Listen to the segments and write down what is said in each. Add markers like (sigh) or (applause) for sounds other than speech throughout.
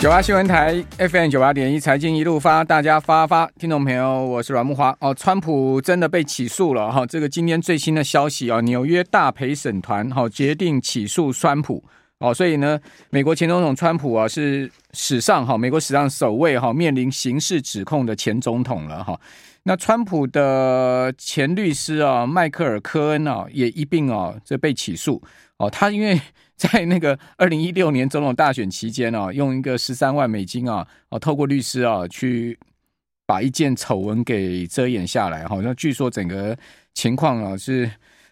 九八新闻台 FM 九八点一财经一路发，大家发发，听众朋友，我是阮木华哦。川普真的被起诉了哈，这个今天最新的消息啊，纽约大陪审团哈决定起诉川普哦，所以呢，美国前总统川普啊是史上哈美国史上首位哈面临刑事指控的前总统了哈。那川普的前律师啊迈克尔科恩啊也一并啊这被起诉哦，他因为。(laughs) 在那个二零一六年总统大选期间啊，用一个十三万美金啊，哦，透过律师啊，去把一件丑闻给遮掩下来。好像据说整个情况啊是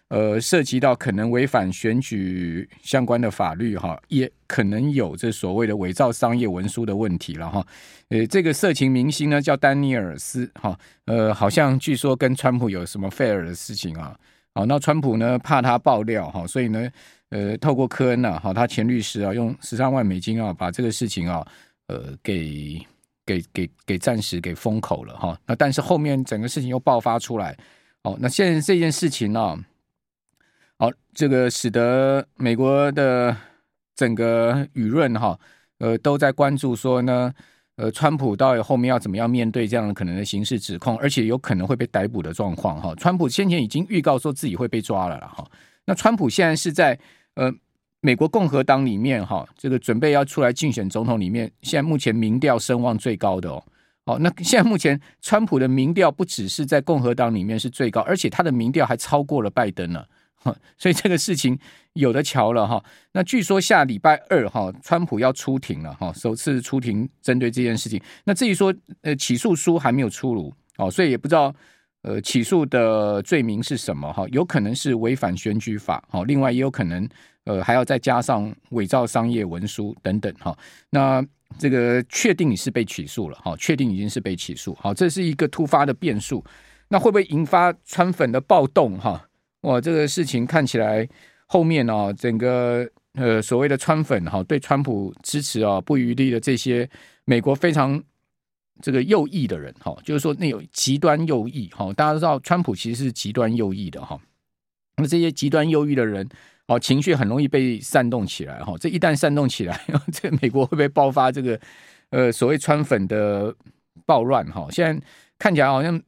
呃涉及到可能违反选举相关的法律哈，也可能有这所谓的伪造商业文书的问题了哈。呃，这个色情明星呢叫丹尼尔斯哈，呃，好像据说跟川普有什么费尔的事情啊。好，那川普呢怕他爆料哈，所以呢。呃，透过科恩呐，好，他前律师啊，用十三万美金啊，把这个事情啊，呃，给给给给暂时给封口了哈。那但是后面整个事情又爆发出来，哦，那现在这件事情呢，好，这个使得美国的整个舆论哈，呃，都在关注说呢，呃，川普到底后面要怎么样面对这样的可能的刑事指控，而且有可能会被逮捕的状况哈。川普先前已经预告说自己会被抓了了哈。那川普现在是在。呃，美国共和党里面哈，这个准备要出来竞选总统里面，现在目前民调声望最高的哦，哦，那现在目前川普的民调不只是在共和党里面是最高，而且他的民调还超过了拜登呢，所以这个事情有的瞧了哈。那据说下礼拜二哈，川普要出庭了哈，首次出庭针对这件事情。那至于说呃起诉书还没有出炉哦，所以也不知道。呃，起诉的罪名是什么？哈，有可能是违反选举法，哈，另外也有可能，呃，还要再加上伪造商业文书等等，哈。那这个确定你是被起诉了，哈，确定已经是被起诉，好，这是一个突发的变数，那会不会引发川粉的暴动？哈，哇，这个事情看起来后面呢，整个呃所谓的川粉哈，对川普支持啊不余力的这些美国非常。这个右翼的人哈，就是说那有极端右翼哈，大家都知道川普其实是极端右翼的哈。那这些极端右翼的人哦，情绪很容易被煽动起来哈。这一旦煽动起来，(laughs) 这美国会不会爆发这个呃所谓川粉的暴乱哈？现在看起来好像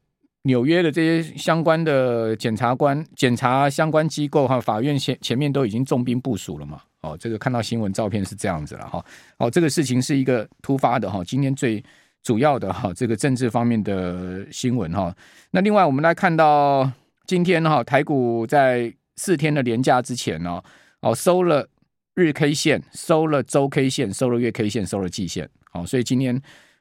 纽约的这些相关的检察官、检察相关机构哈，法院前前面都已经重兵部署了嘛。哦，这个看到新闻照片是这样子了哈。哦，这个事情是一个突发的哈，今天最。主要的哈，这个政治方面的新闻哈。那另外我们来看到今天哈，台股在四天的连假之前呢，哦收了日 K 线，收了周 K 线，收了月 K 线，收了季线。好，所以今天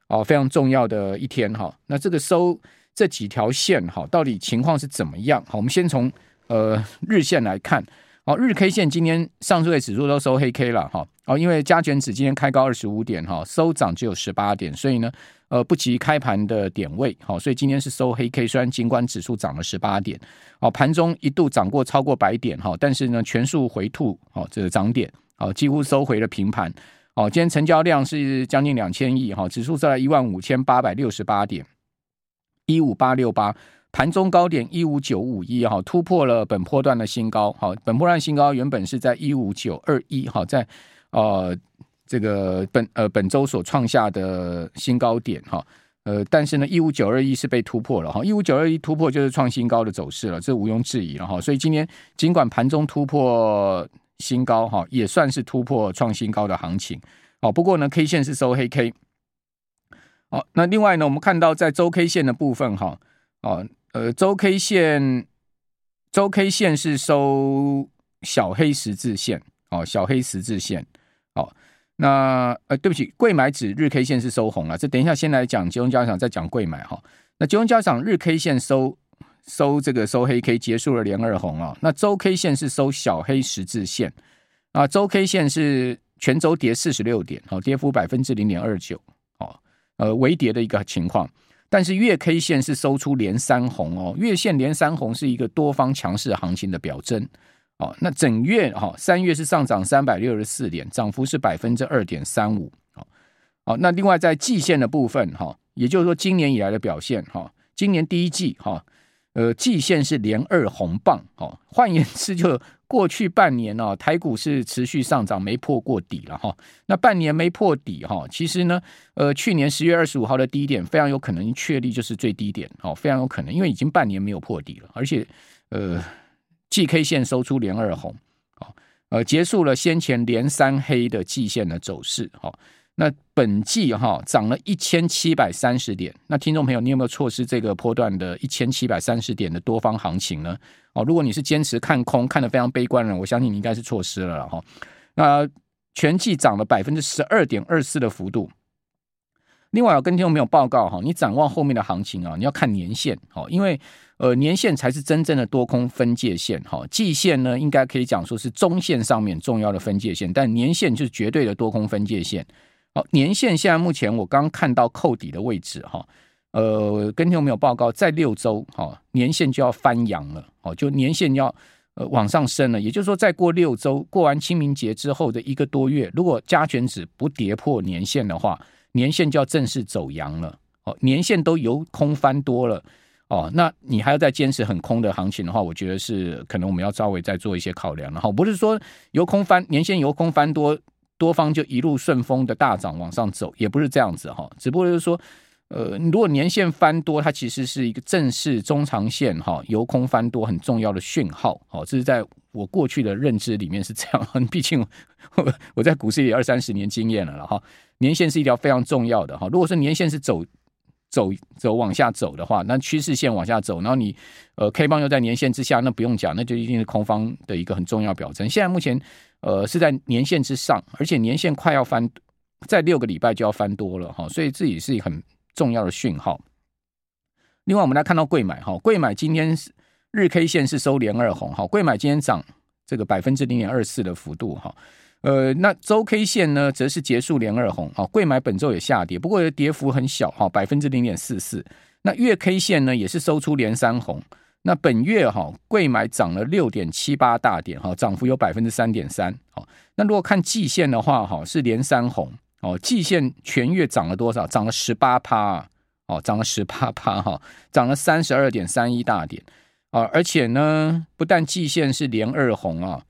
哦非常重要的一天哈。那这个收这几条线哈，到底情况是怎么样？好，我们先从呃日线来看。好，日 K 线今天上证指数都收黑 K 了哈。哦，因为加权指今天开高二十五点哈，收涨只有十八点，所以呢，呃，不及开盘的点位，好，所以今天是收黑 K。虽然尽管指数涨了十八点，哦，盘中一度涨过超过百点哈，但是呢，全数回吐，哦，这个涨点，哦，几乎收回了平盘。哦，今天成交量是将近两千亿哈，指数在一万五千八百六十八点，一五八六八。盘中高点一五九五一哈，突破了本波段的新高。好，本波段新高原本是在一五九二一哈，在呃这个本呃本周所创下的新高点哈。呃，但是呢，一五九二一是被突破了哈，一五九二一突破就是创新高的走势了，这毋庸置疑了哈。所以今天尽管盘中突破新高哈，也算是突破创新高的行情。好，不过呢，K 线是收黑 K。好，那另外呢，我们看到在周 K 线的部分哈，哦。呃，周 K 线，周 K 线是收小黑十字线，哦，小黑十字线，哦，那呃，对不起，柜买指日 K 线是收红了，这等一下先来讲集中交易场，再讲柜买哈。那集中交易场日 K 线收收这个收黑 K 结束了连二红啊，那周 K 线是收小黑十字线啊，周 K 线是全周跌四十六点，好，跌幅百分之零点二九，呃，微跌的一个情况。但是月 K 线是收出连三红哦，月线连三红是一个多方强势行情的表征哦。那整月哈，三月是上涨三百六十四点，涨幅是百分之二点三五。好，那另外在季线的部分哈，也就是说今年以来的表现哈，今年第一季哈，呃，季线是连二红棒哦。换言之，就过去半年哦，台股是持续上涨，没破过底了哈。那半年没破底哈，其实呢，呃，去年十月二十五号的低点非常有可能确立就是最低点哦，非常有可能，因为已经半年没有破底了，而且呃，，GK 线收出连二红，呃，结束了先前连三黑的季线的走势哈。那本季哈涨了一千七百三十点，那听众朋友，你有没有错失这个波段的一千七百三十点的多方行情呢？哦，如果你是坚持看空，看得非常悲观的，我相信你应该是错失了哈。那全季涨了百分之十二点二四的幅度。另外，我跟听众朋友报告哈，你展望后面的行情啊，你要看年线哦，因为呃年线才是真正的多空分界线哈，季线呢应该可以讲说是中线上面重要的分界线，但年线就是绝对的多空分界线。好，年线现在目前我刚看到扣底的位置哈，呃，跟听有没有报告，在六周哈，年线就要翻阳了，哦，就年线要呃往上升了，也就是说，再过六周，过完清明节之后的一个多月，如果加权指不跌破年线的话，年线就要正式走阳了，哦，年线都由空翻多了，哦，那你还要再坚持很空的行情的话，我觉得是可能我们要稍微再做一些考量了。哈，不是说由空翻年线由空翻多。多方就一路顺风的大涨往上走，也不是这样子哈，只不过就是说，呃，如果年线翻多，它其实是一个正式中长线哈由空翻多很重要的讯号，哦，这是在我过去的认知里面是这样，(laughs) 毕竟我我在股市里二三十年经验了了哈，年线是一条非常重要的哈，如果说年线是走走走往下走的话，那趋势线往下走，然后你呃 K 棒又在年线之下，那不用讲，那就一定是空方的一个很重要表征。现在目前。呃，是在年线之上，而且年线快要翻，在六个礼拜就要翻多了哈，所以这也是很重要的讯号。另外，我们来看到贵买哈，柜买今天日 K 线是收连二红哈，柜买今天涨这个百分之零点二四的幅度哈，呃，那周 K 线呢，则是结束连二红哈，柜买本周也下跌，不过跌幅很小哈，百分之零点四四。那月 K 线呢，也是收出连三红。那本月哈，贵买涨了六点七八大点哈，涨幅有百分之三点三。好，那如果看季线的话哈，是连三红哦，季线全月涨了多少？涨了十八趴哦，涨了十八趴哈，涨了三十二点三一大点啊！而且呢，不但季线是连二红啊。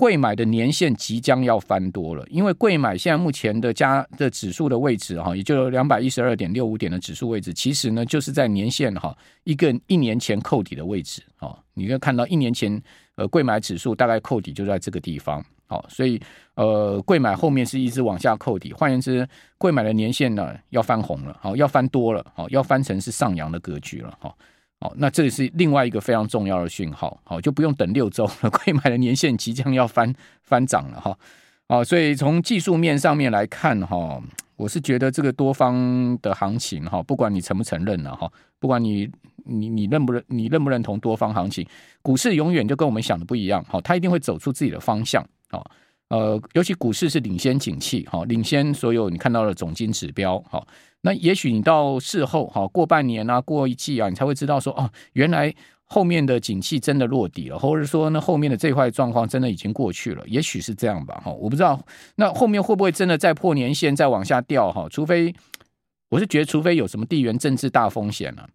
柜买的年限即将要翻多了，因为柜买现在目前的加的指数的位置哈，也就两百一十二点六五点的指数位置，其实呢就是在年线哈一个一年前扣底的位置啊，你可以看到一年前呃柜买指数大概扣底就在这个地方，好，所以呃柜买后面是一直往下扣底，换言之，柜买的年限呢要翻红了，好，要翻多了，好，要翻成是上扬的格局了，哈。好，那这里是另外一个非常重要的讯号，好，就不用等六周了，(laughs) 柜买的年限即将要翻翻涨了哈，啊，所以从技术面上面来看哈，我是觉得这个多方的行情哈，不管你承不承认了哈，不管你你你认不认你认不认同多方行情，股市永远就跟我们想的不一样，好，它一定会走出自己的方向，好。呃，尤其股市是领先景气，哈，领先所有你看到的总金指标，哈。那也许你到事后，哈，过半年啊，过一季啊，你才会知道说，哦，原来后面的景气真的落底了，或者说呢，后面的这块状况真的已经过去了，也许是这样吧，哈，我不知道。那后面会不会真的再破年线，再往下掉，哈？除非我是觉得，除非有什么地缘政治大风险了，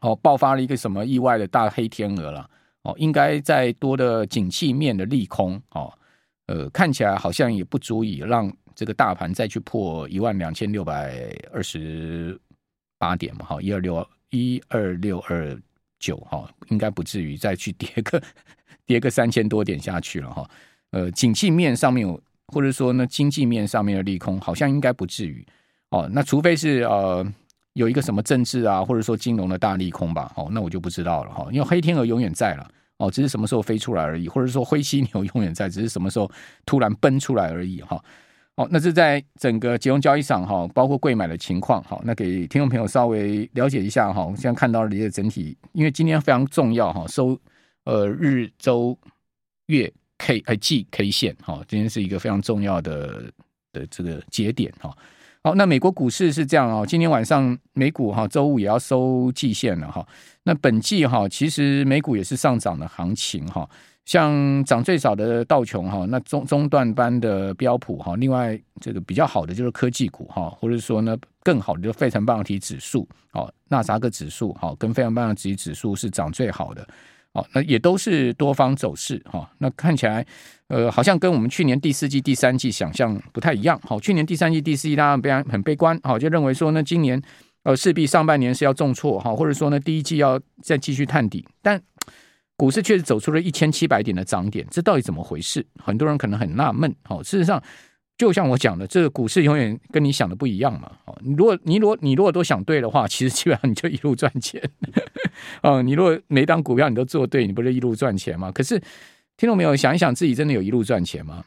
哦，爆发了一个什么意外的大黑天鹅了，哦，应该再多的景气面的利空，哦。呃，看起来好像也不足以让这个大盘再去破一万两千六百二十八点嘛，哈，一二六一二六二九，哈，应该不至于再去跌个跌个三千多点下去了，哈。呃，景气面上面有，或者说呢，经济面上面的利空，好像应该不至于哦。那除非是呃有一个什么政治啊，或者说金融的大利空吧，哦，那我就不知道了哈，因为黑天鹅永远在了。哦，只是什么时候飞出来而已，或者说灰犀牛永远在，只是什么时候突然奔出来而已哈。好，那这在整个金融交易上哈，包括贵买的情况哈，那给听众朋友稍微了解一下哈。我们现在看到的一个整体，因为今天非常重要哈，收呃日周月 K 呃季 K 线哈，今天是一个非常重要的的这个节点哈。好，那美国股市是这样哦，今天晚上美股哈周五也要收季线了哈。那本季哈其实美股也是上涨的行情哈，像涨最少的道琼哈，那中中段班的标普哈，另外这个比较好的就是科技股哈，或者说呢更好的就是费城半导体指数哦，纳斯达克指数哈跟费城半导体指数是涨最好的哦，那也都是多方走势哈。那看起来，呃，好像跟我们去年第四季、第三季想象不太一样。好，去年第三季、第四季大家非常很悲观，好，就认为说呢，今年呃势必上半年是要重挫哈，或者说呢第一季要再继续探底。但股市确实走出了一千七百点的涨点，这到底怎么回事？很多人可能很纳闷。好，事实上。就像我讲的，这个股市永远跟你想的不一样嘛。哦，如果你如果你如果都想对的话，其实基本上你就一路赚钱。(laughs) 哦，你如果每档股票你都做对，你不是一路赚钱吗？可是听众没有想一想，自己真的有一路赚钱吗？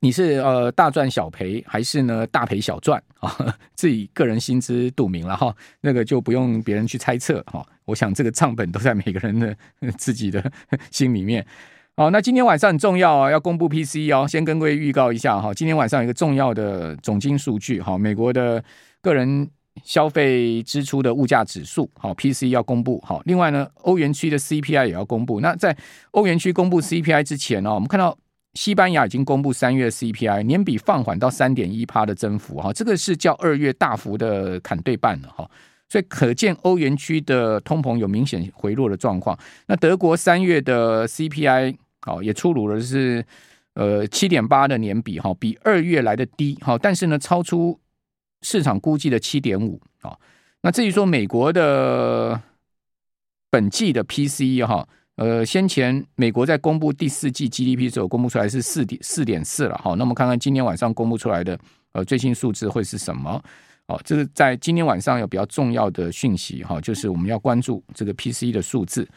你是呃大赚小赔，还是呢大赔小赚啊？自己个人心知肚明了哈，那个就不用别人去猜测哈。我想这个账本都在每个人的 (laughs) 自己的 (laughs) 心里面。好，那今天晚上很重要啊，要公布 P C 哦。先跟各位预告一下哈，今天晚上有一个重要的总经数据，哈，美国的个人消费支出的物价指数，好 P C 要公布。好，另外呢，欧元区的 CPI 也要公布。那在欧元区公布 CPI 之前呢，我们看到西班牙已经公布三月 CPI 年比放缓到三点一趴的增幅，哈，这个是较二月大幅的砍对半了，哈，所以可见欧元区的通膨有明显回落的状况。那德国三月的 CPI 好，也出炉了，是呃七点八的年比哈，比二月来的低哈，但是呢，超出市场估计的七点五啊。那至于说美国的本季的 PCE 哈，呃，先前美国在公布第四季 GDP 的时候公布出来是四点四点四了哈。那我们看看今天晚上公布出来的呃最新数字会是什么？哦，这是在今天晚上有比较重要的讯息哈，就是我们要关注这个 PCE 的数字。